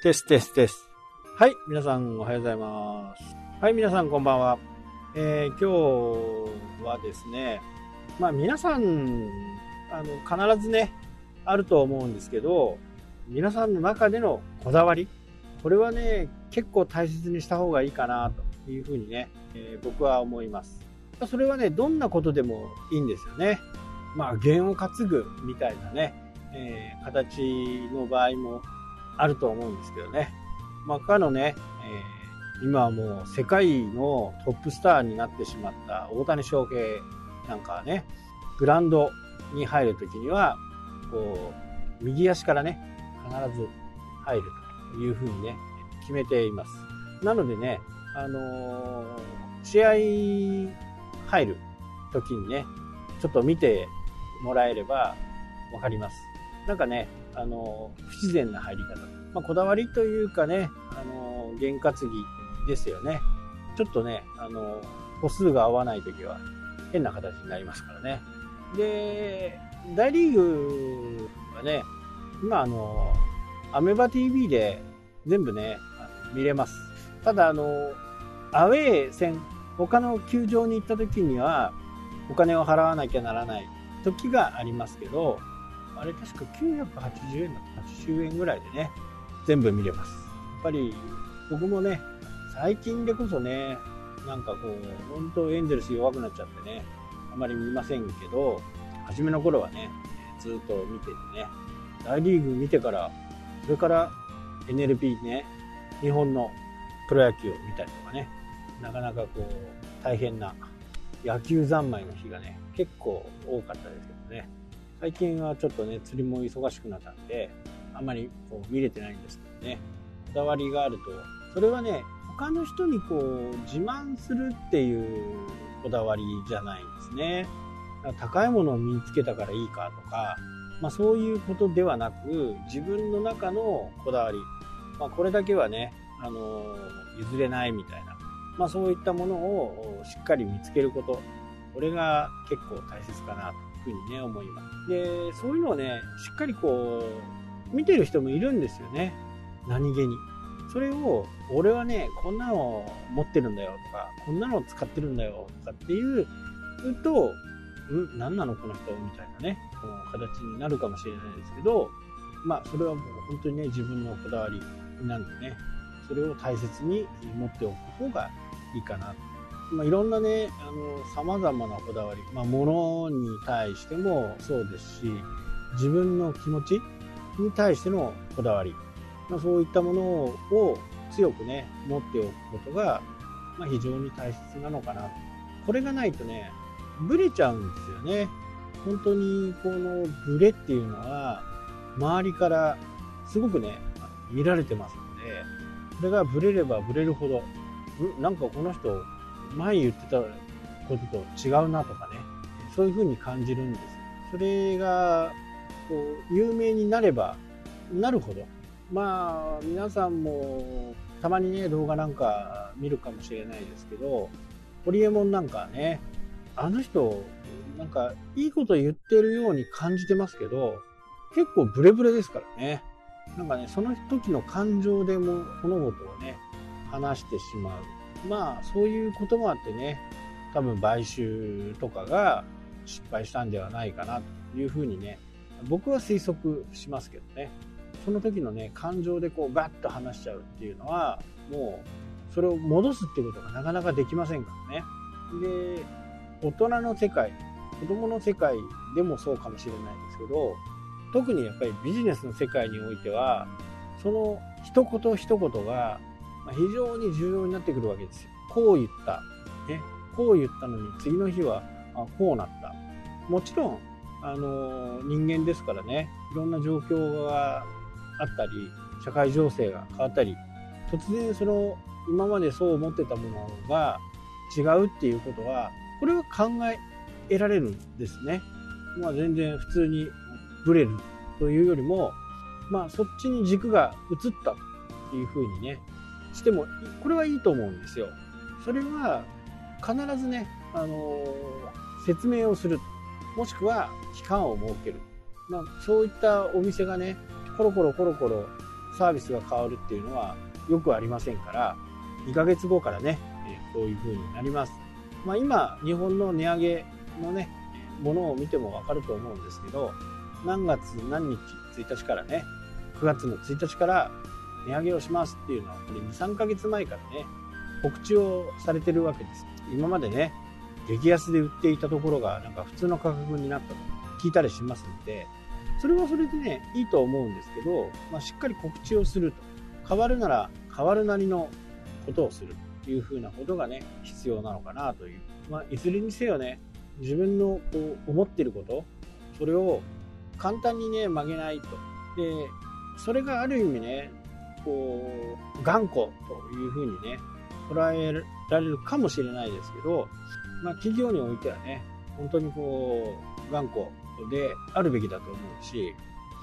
テステステス。はい、皆さんおはようございます。はい、皆さんこんばんは。えー、今日はですね、まあ皆さん、あの、必ずね、あると思うんですけど、皆さんの中でのこだわり、これはね、結構大切にした方がいいかなというふうにね、えー、僕は思います。それはね、どんなことでもいいんですよね。まあ、弦を担ぐみたいなね、えー、形の場合もあると思うんですけどね。まあ、かのね、えー、今はもう世界のトップスターになってしまった大谷翔平なんかはね、グラウンドに入るときには、こう、右足からね、必ず入るというふうにね、決めています。なのでね、あのー、試合入る時にね、ちょっと見てもらえればわかります。なんかね、あのー、不自然な入り方。まあ、こだわりというかね、あのー、験担ぎですよね。ちょっとね、あの歩数が合わない時は変な形になりますからね。で、大リーグはね、今あの、アメバ TV で全部ね、見れます。ただあの、アウェー戦、他の球場に行った時には、お金を払わなきゃならない時がありますけど、あれ確か980円だと80円ぐらいでね、全部見れます。やっぱり僕もね、最近でこそね、なんかこう、本当エンゼルス弱くなっちゃってね、あまり見ませんけど、初めの頃はね、ずっと見ててね、大リーグ見てから、それから NLP ね、日本のプロ野球を見たりとかね、なかなかこう、大変な野球三昧の日がね、結構多かったですけどね、最近はちょっとね、釣りも忙しくなったんで、あんまりこう見れてないんですけどね、こだわりがあると、それはね、他の人にこう自慢するっていうこだわりじゃないんですね。高いものを身につけたからいいかとか、まあ、そういうことではなく自分の中のこだわり、まあ、これだけはね、あの譲れないみたいな、まあ、そういったものをしっかり見つけること。これが結構大切かなというふうにね思います。でそういうのをねしっかりこう見てる人もいるんですよね。何気に。それを俺はねこんなの持ってるんだよとかこんなの使ってるんだよとかっていうとん何なのこの人？みたいなねこの形になるかもしれないですけどまあそれはもう本当にね自分のこだわりなんでねそれを大切に持っておく方がいいかな。まあ、いろんなねさまざまなこだわり、まあ、物に対してもそうですし自分の気持ちに対してのこだわり、まあ、そういったものを強くね持っておくことが、まあ、非常に大切なのかな。これがないとねブレちゃうんですよね。本当にこのブレっていうのは周りからすごくね見られてますのでそれがブレればブレるほどなんかこの人前言ってたことと違うなとかねそういうふうに感じるんです。それがこう有名になればなるほど。まあ皆さんもたまにね動画なんか見るかもしれないですけどホリエモンなんかねあの人なんかいいこと言ってるように感じてますけど結構ブレブレですからね。なんかねその時の感情でも物事をね話してしまう。まあそういうこともあってね多分買収とかが失敗したんではないかなというふうにね僕は推測しますけどねその時のね感情でこうガッと話しちゃうっていうのはもうそれを戻すっていうことがなかなかできませんからねで大人の世界子供の世界でもそうかもしれないですけど特にやっぱりビジネスの世界においてはその一言一言が非常に重要になってくるわけですよ。こう言った。ね。こう言ったのに次の日はあこうなった。もちろん、あの人間ですからね、いろんな状況があったり、社会情勢が変わったり、突然その今までそう思ってたものが違うっていうことは、これは考え得られるんですね。まあ全然普通にブレるというよりも、まあそっちに軸が移ったというふうにね、しても、これはいいと思うんですよ。それは必ずね、あのー、説明をする。もしくは期間を設ける。まあ、そういったお店がね、コロコロコロコロサービスが変わるっていうのはよくありませんから2ヶ月後からね、えこういう風になります、まあ、今日本の値上げのねものを見ても分かると思うんですけど何月何日1日からね9月の1日から値上げをしますっていうのはこれ23ヶ月前からね告知をされてるわけです今までね激安で売っていたところがなんか普通の価格になったと聞いたりしますのでそれはそれでねいいと思うんですけど、まあ、しっかり告知をすると変わるなら変わるなりのことをするというふうなことがね必要なのかなという、まあ、いずれにせよね自分のこう思ってることそれを簡単にね曲げないと。でそれがある意味ねこう頑固というふうにね捉えられるかもしれないですけど、まあ、企業においてはね本当にこう頑固であるべきだと思うし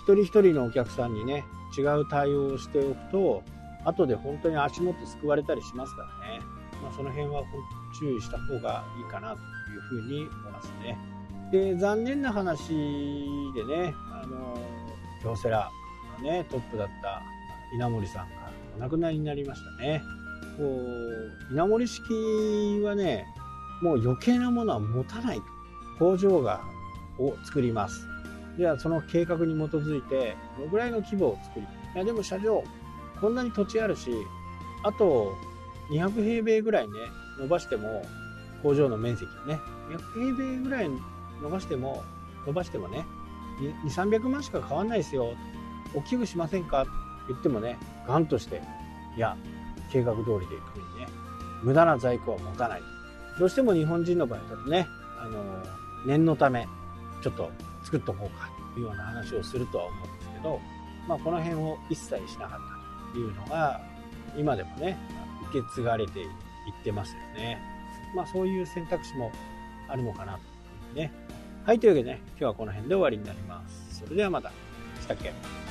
一人一人のお客さんにね違う対応をしておくと後で本当に足元救われたりしますからね、まあ、その辺は注意した方がいいかなというふうに思いますね。で残念な話でねあの京セラのねトップだった稲森さんがお亡くなりになりましたね。こう稲森式はねもう余計なものは持たない。工場がを作ります。ではその計画に基づいてどのぐらいの規模を作りいやでも社長こんなに土地あるしあと200平米ぐらいね伸ばしても工場の面積をね200平米ぐらい伸ばしても伸ばしてもね2300万しか変わんないですよ。大きくしませんか？って言ってもねガンとしていや計画通りでいくにね無駄な在庫は持たないどうしても日本人の場合だとねあの念のためちょっと作っとこうかというような話をするとは思うんですけど、まあ、この辺を一切しなかったというのが今でもね受け継がれていってますよね。まあそういう選択肢もあるのかなというね。はい、というわけでね、今日はこの辺で終わりになります。それではまた。したっけ